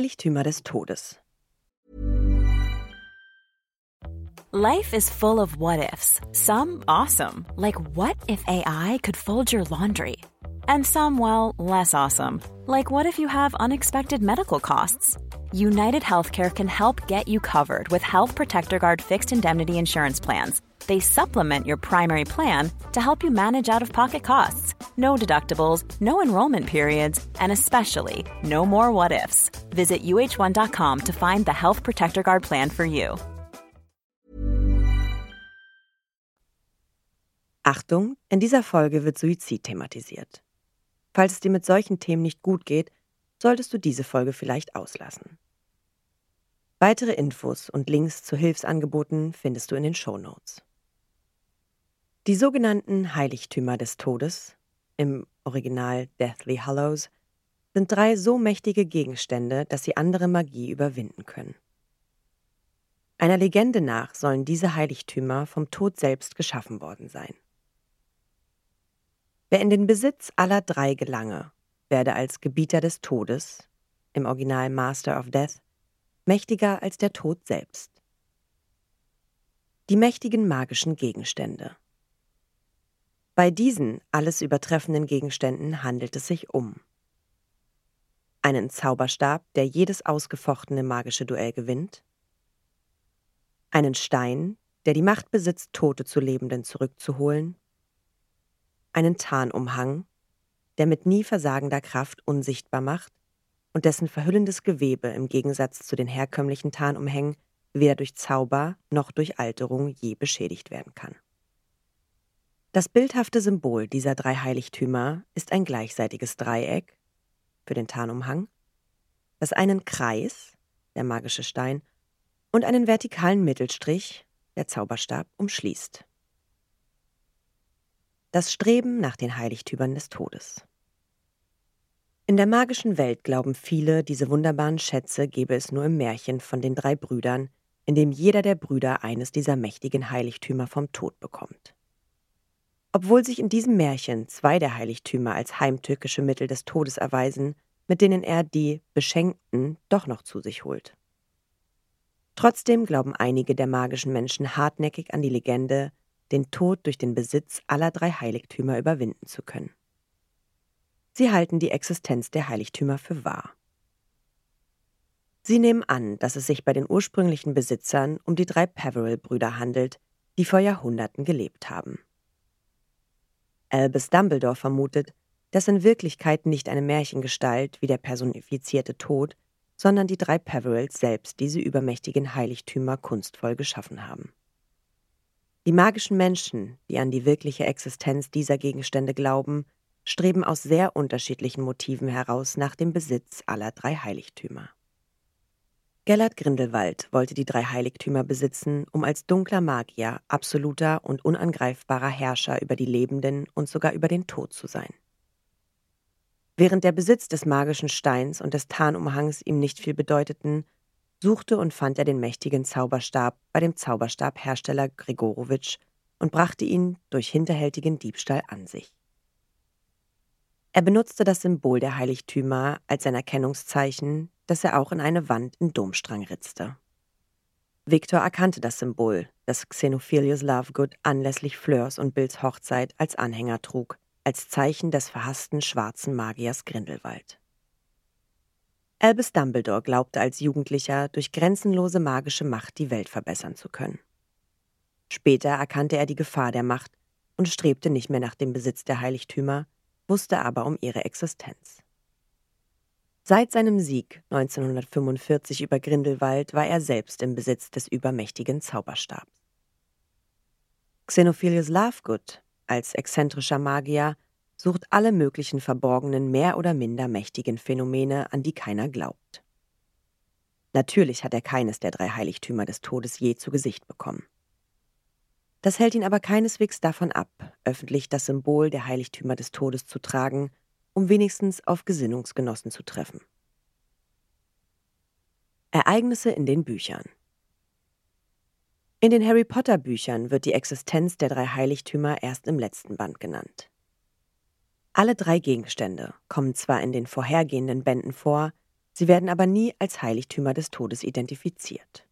Heiligtümer des Todes. Life is full of what ifs. Some awesome, like what if AI could fold your laundry? And some, well, less awesome, like what if you have unexpected medical costs? United Healthcare can help get you covered with Health Protector Guard fixed indemnity insurance plans. They supplement your primary plan to help you manage out of pocket costs. No deductibles, no enrollment periods, and especially no more what ifs. Visit uh1.com to find the Health Protector Guard plan for you. Achtung, in dieser Folge wird Suizid thematisiert. Falls es dir mit solchen Themen nicht gut geht, solltest du diese Folge vielleicht auslassen. Weitere Infos und Links zu Hilfsangeboten findest du in den Show Notes. Die sogenannten Heiligtümer des Todes, im Original Deathly Hallows, sind drei so mächtige Gegenstände, dass sie andere Magie überwinden können. Einer Legende nach sollen diese Heiligtümer vom Tod selbst geschaffen worden sein. Wer in den Besitz aller drei gelange, werde als Gebieter des Todes, im Original Master of Death, mächtiger als der Tod selbst. Die mächtigen magischen Gegenstände. Bei diesen alles übertreffenden Gegenständen handelt es sich um einen Zauberstab, der jedes ausgefochtene magische Duell gewinnt, einen Stein, der die Macht besitzt, Tote zu Lebenden zurückzuholen, einen Tarnumhang, der mit nie versagender Kraft unsichtbar macht und dessen verhüllendes Gewebe im Gegensatz zu den herkömmlichen Tarnumhängen weder durch Zauber noch durch Alterung je beschädigt werden kann. Das bildhafte Symbol dieser drei Heiligtümer ist ein gleichseitiges Dreieck für den Tarnumhang, das einen Kreis, der magische Stein, und einen vertikalen Mittelstrich, der Zauberstab, umschließt. Das Streben nach den Heiligtümern des Todes. In der magischen Welt glauben viele, diese wunderbaren Schätze gebe es nur im Märchen von den drei Brüdern, in dem jeder der Brüder eines dieser mächtigen Heiligtümer vom Tod bekommt. Obwohl sich in diesem Märchen zwei der Heiligtümer als heimtückische Mittel des Todes erweisen, mit denen er die Beschenkten doch noch zu sich holt. Trotzdem glauben einige der magischen Menschen hartnäckig an die Legende, den Tod durch den Besitz aller drei Heiligtümer überwinden zu können. Sie halten die Existenz der Heiligtümer für wahr. Sie nehmen an, dass es sich bei den ursprünglichen Besitzern um die drei Peveril-Brüder handelt, die vor Jahrhunderten gelebt haben. Albus Dumbledore vermutet, dass in Wirklichkeit nicht eine Märchengestalt wie der personifizierte Tod, sondern die drei Peverils selbst diese übermächtigen Heiligtümer kunstvoll geschaffen haben. Die magischen Menschen, die an die wirkliche Existenz dieser Gegenstände glauben, streben aus sehr unterschiedlichen Motiven heraus nach dem Besitz aller drei Heiligtümer. Gellert Grindelwald wollte die drei Heiligtümer besitzen, um als dunkler Magier absoluter und unangreifbarer Herrscher über die Lebenden und sogar über den Tod zu sein. Während der Besitz des magischen Steins und des Tarnumhangs ihm nicht viel bedeuteten, suchte und fand er den mächtigen Zauberstab bei dem Zauberstabhersteller Gregorowitsch und brachte ihn durch hinterhältigen Diebstahl an sich. Er benutzte das Symbol der Heiligtümer als sein Erkennungszeichen, das er auch in eine Wand in Domstrang ritzte. Victor erkannte das Symbol, das Xenophilius Lovegood anlässlich Fleurs und Bills Hochzeit als Anhänger trug, als Zeichen des verhassten schwarzen Magiers Grindelwald. Albus Dumbledore glaubte als Jugendlicher, durch grenzenlose magische Macht die Welt verbessern zu können. Später erkannte er die Gefahr der Macht und strebte nicht mehr nach dem Besitz der Heiligtümer, wusste aber um ihre Existenz. Seit seinem Sieg 1945 über Grindelwald war er selbst im Besitz des übermächtigen Zauberstabs. Xenophilius Lovegood, als exzentrischer Magier, sucht alle möglichen verborgenen, mehr oder minder mächtigen Phänomene, an die keiner glaubt. Natürlich hat er keines der drei Heiligtümer des Todes je zu Gesicht bekommen. Das hält ihn aber keineswegs davon ab, öffentlich das Symbol der Heiligtümer des Todes zu tragen, um wenigstens auf Gesinnungsgenossen zu treffen. Ereignisse in den Büchern In den Harry Potter Büchern wird die Existenz der drei Heiligtümer erst im letzten Band genannt. Alle drei Gegenstände kommen zwar in den vorhergehenden Bänden vor, Sie werden aber nie als Heiligtümer des Todes identifiziert.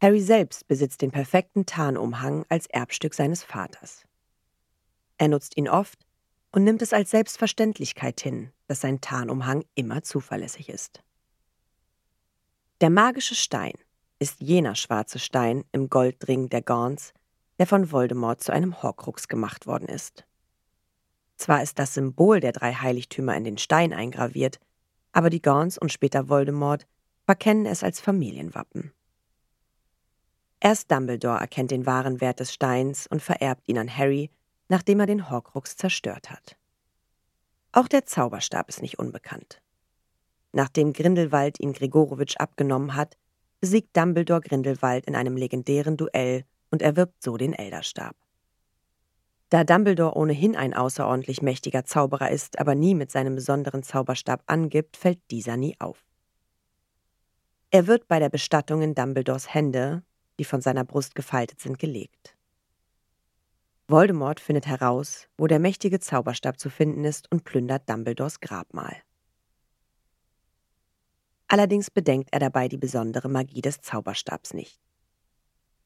Harry selbst besitzt den perfekten Tarnumhang als Erbstück seines Vaters. Er nutzt ihn oft und nimmt es als Selbstverständlichkeit hin, dass sein Tarnumhang immer zuverlässig ist. Der magische Stein ist jener schwarze Stein im Goldring der Gorns, der von Voldemort zu einem Horcrux gemacht worden ist. Zwar ist das Symbol der drei Heiligtümer in den Stein eingraviert, aber die Gorns und später Voldemort verkennen es als Familienwappen. Erst Dumbledore erkennt den wahren Wert des Steins und vererbt ihn an Harry, nachdem er den Horcrux zerstört hat. Auch der Zauberstab ist nicht unbekannt. Nachdem Grindelwald ihn Gregorowitsch abgenommen hat, besiegt Dumbledore Grindelwald in einem legendären Duell und erwirbt so den Elderstab. Da Dumbledore ohnehin ein außerordentlich mächtiger Zauberer ist, aber nie mit seinem besonderen Zauberstab angibt, fällt dieser nie auf. Er wird bei der Bestattung in Dumbledores Hände, die von seiner Brust gefaltet sind, gelegt. Voldemort findet heraus, wo der mächtige Zauberstab zu finden ist und plündert Dumbledores Grabmal. Allerdings bedenkt er dabei die besondere Magie des Zauberstabs nicht.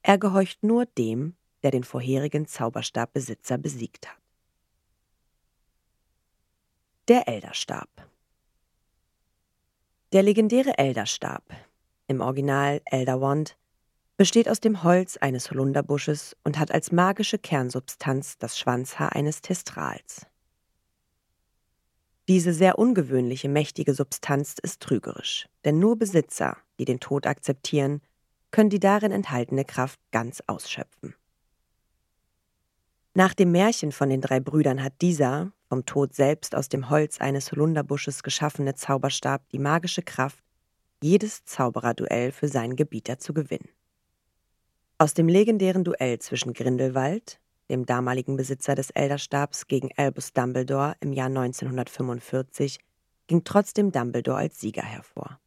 Er gehorcht nur dem, der den vorherigen Zauberstabbesitzer besiegt hat. Der Elderstab Der legendäre Elderstab, im Original Elder Wand, besteht aus dem Holz eines Holunderbusches und hat als magische Kernsubstanz das Schwanzhaar eines Testrals. Diese sehr ungewöhnliche, mächtige Substanz ist trügerisch, denn nur Besitzer, die den Tod akzeptieren, können die darin enthaltene Kraft ganz ausschöpfen. Nach dem Märchen von den drei Brüdern hat dieser, vom Tod selbst aus dem Holz eines Holunderbusches geschaffene Zauberstab die magische Kraft, jedes Zaubererduell für seinen Gebieter zu gewinnen. Aus dem legendären Duell zwischen Grindelwald, dem damaligen Besitzer des Elderstabs, gegen Albus Dumbledore im Jahr 1945, ging trotzdem Dumbledore als Sieger hervor.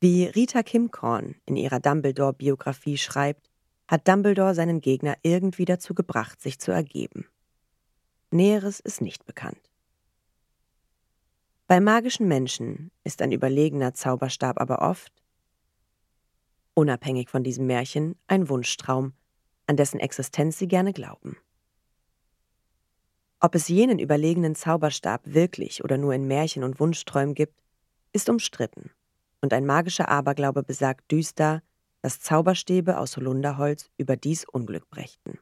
Wie Rita Kimcorn in ihrer Dumbledore-Biografie schreibt, hat Dumbledore seinen Gegner irgendwie dazu gebracht, sich zu ergeben. Näheres ist nicht bekannt. Bei magischen Menschen ist ein überlegener Zauberstab aber oft, unabhängig von diesem Märchen, ein Wunschtraum, an dessen Existenz sie gerne glauben. Ob es jenen überlegenen Zauberstab wirklich oder nur in Märchen und Wunschträumen gibt, ist umstritten, und ein magischer Aberglaube besagt düster, dass Zauberstäbe aus Holunderholz überdies Unglück brächten.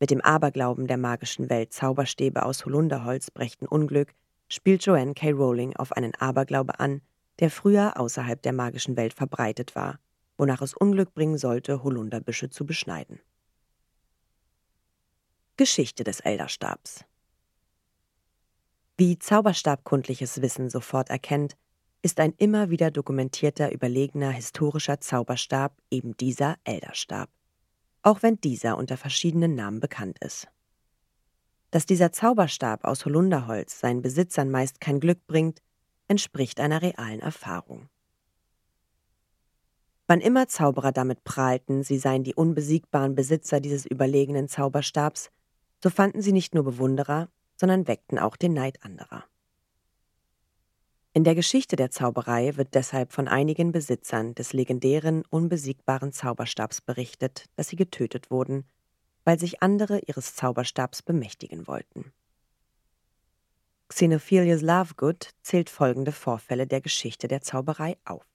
Mit dem Aberglauben der magischen Welt Zauberstäbe aus Holunderholz brächten Unglück, spielt Joanne K. Rowling auf einen Aberglaube an, der früher außerhalb der magischen Welt verbreitet war wonach es Unglück bringen sollte, Holunderbüsche zu beschneiden. Geschichte des Elderstabs Wie zauberstabkundliches Wissen sofort erkennt, ist ein immer wieder dokumentierter überlegener historischer Zauberstab eben dieser Elderstab, auch wenn dieser unter verschiedenen Namen bekannt ist. Dass dieser Zauberstab aus Holunderholz seinen Besitzern meist kein Glück bringt, entspricht einer realen Erfahrung. Wann immer Zauberer damit prahlten, sie seien die unbesiegbaren Besitzer dieses überlegenen Zauberstabs, so fanden sie nicht nur Bewunderer, sondern weckten auch den Neid anderer. In der Geschichte der Zauberei wird deshalb von einigen Besitzern des legendären, unbesiegbaren Zauberstabs berichtet, dass sie getötet wurden, weil sich andere ihres Zauberstabs bemächtigen wollten. Xenophilius Lovegood zählt folgende Vorfälle der Geschichte der Zauberei auf.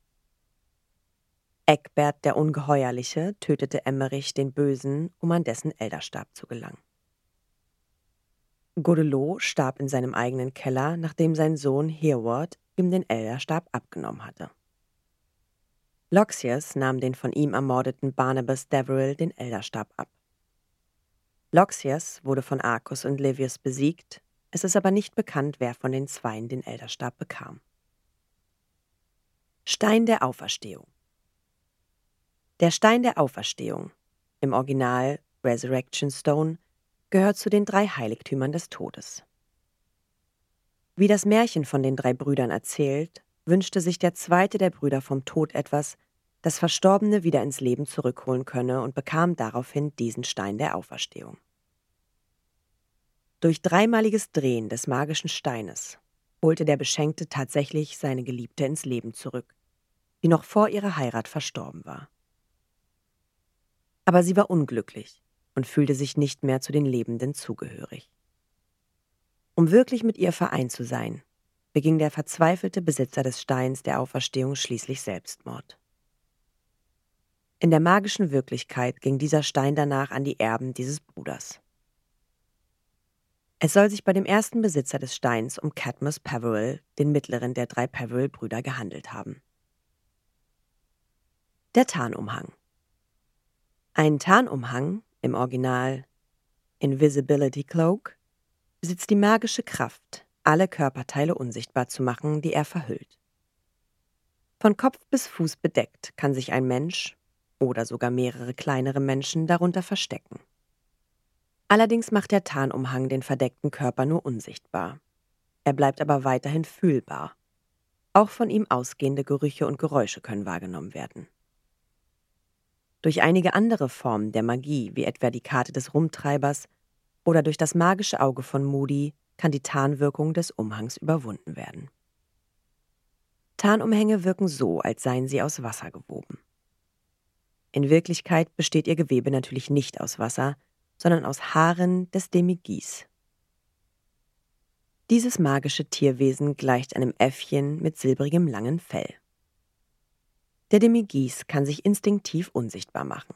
Eckbert der Ungeheuerliche tötete Emmerich den Bösen, um an dessen Elderstab zu gelangen. Godelot starb in seinem eigenen Keller, nachdem sein Sohn Hereward ihm den Elderstab abgenommen hatte. Loxias nahm den von ihm ermordeten Barnabas Deverill den Elderstab ab. Loxias wurde von Arcus und Livius besiegt, es ist aber nicht bekannt, wer von den Zweien den Elderstab bekam. Stein der Auferstehung der Stein der Auferstehung, im Original Resurrection Stone, gehört zu den drei Heiligtümern des Todes. Wie das Märchen von den drei Brüdern erzählt, wünschte sich der zweite der Brüder vom Tod etwas, das Verstorbene wieder ins Leben zurückholen könne und bekam daraufhin diesen Stein der Auferstehung. Durch dreimaliges Drehen des magischen Steines holte der Beschenkte tatsächlich seine Geliebte ins Leben zurück, die noch vor ihrer Heirat verstorben war. Aber sie war unglücklich und fühlte sich nicht mehr zu den Lebenden zugehörig. Um wirklich mit ihr vereint zu sein, beging der verzweifelte Besitzer des Steins der Auferstehung schließlich Selbstmord. In der magischen Wirklichkeit ging dieser Stein danach an die Erben dieses Bruders. Es soll sich bei dem ersten Besitzer des Steins um Cadmus Peveril, den mittleren der drei Peveril-Brüder, gehandelt haben. Der Tarnumhang Ein Tarnumhang, im Original Invisibility Cloak, besitzt die magische Kraft, alle Körperteile unsichtbar zu machen, die er verhüllt. Von Kopf bis Fuß bedeckt kann sich ein Mensch oder sogar mehrere kleinere Menschen darunter verstecken. Allerdings macht der Tarnumhang den verdeckten Körper nur unsichtbar. Er bleibt aber weiterhin fühlbar. Auch von ihm ausgehende Gerüche und Geräusche können wahrgenommen werden. Durch einige andere Formen der Magie, wie etwa die Karte des Rumtreibers oder durch das magische Auge von Moody, kann die Tarnwirkung des Umhangs überwunden werden. Tarnumhänge wirken so, als seien sie aus Wasser gewoben. In Wirklichkeit besteht ihr Gewebe natürlich nicht aus Wasser, sondern aus Haaren des Demigis. Dieses magische Tierwesen gleicht einem Äffchen mit silbrigem langen Fell. Der Demigis kann sich instinktiv unsichtbar machen.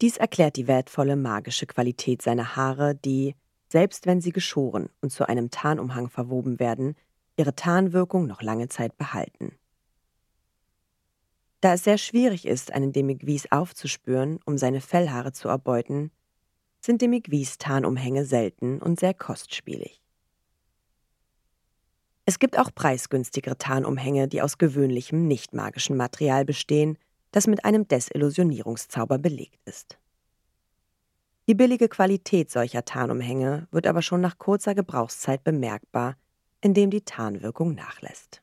Dies erklärt die wertvolle magische Qualität seiner Haare, die, selbst wenn sie geschoren und zu einem Tarnumhang verwoben werden, ihre Tarnwirkung noch lange Zeit behalten. Da es sehr schwierig ist, einen Demigvis aufzuspüren, um seine Fellhaare zu erbeuten, sind Demigvis-Tarnumhänge selten und sehr kostspielig. Es gibt auch preisgünstigere Tarnumhänge, die aus gewöhnlichem, nicht magischen Material bestehen, das mit einem Desillusionierungszauber belegt ist. Die billige Qualität solcher Tarnumhänge wird aber schon nach kurzer Gebrauchszeit bemerkbar, indem die Tarnwirkung nachlässt.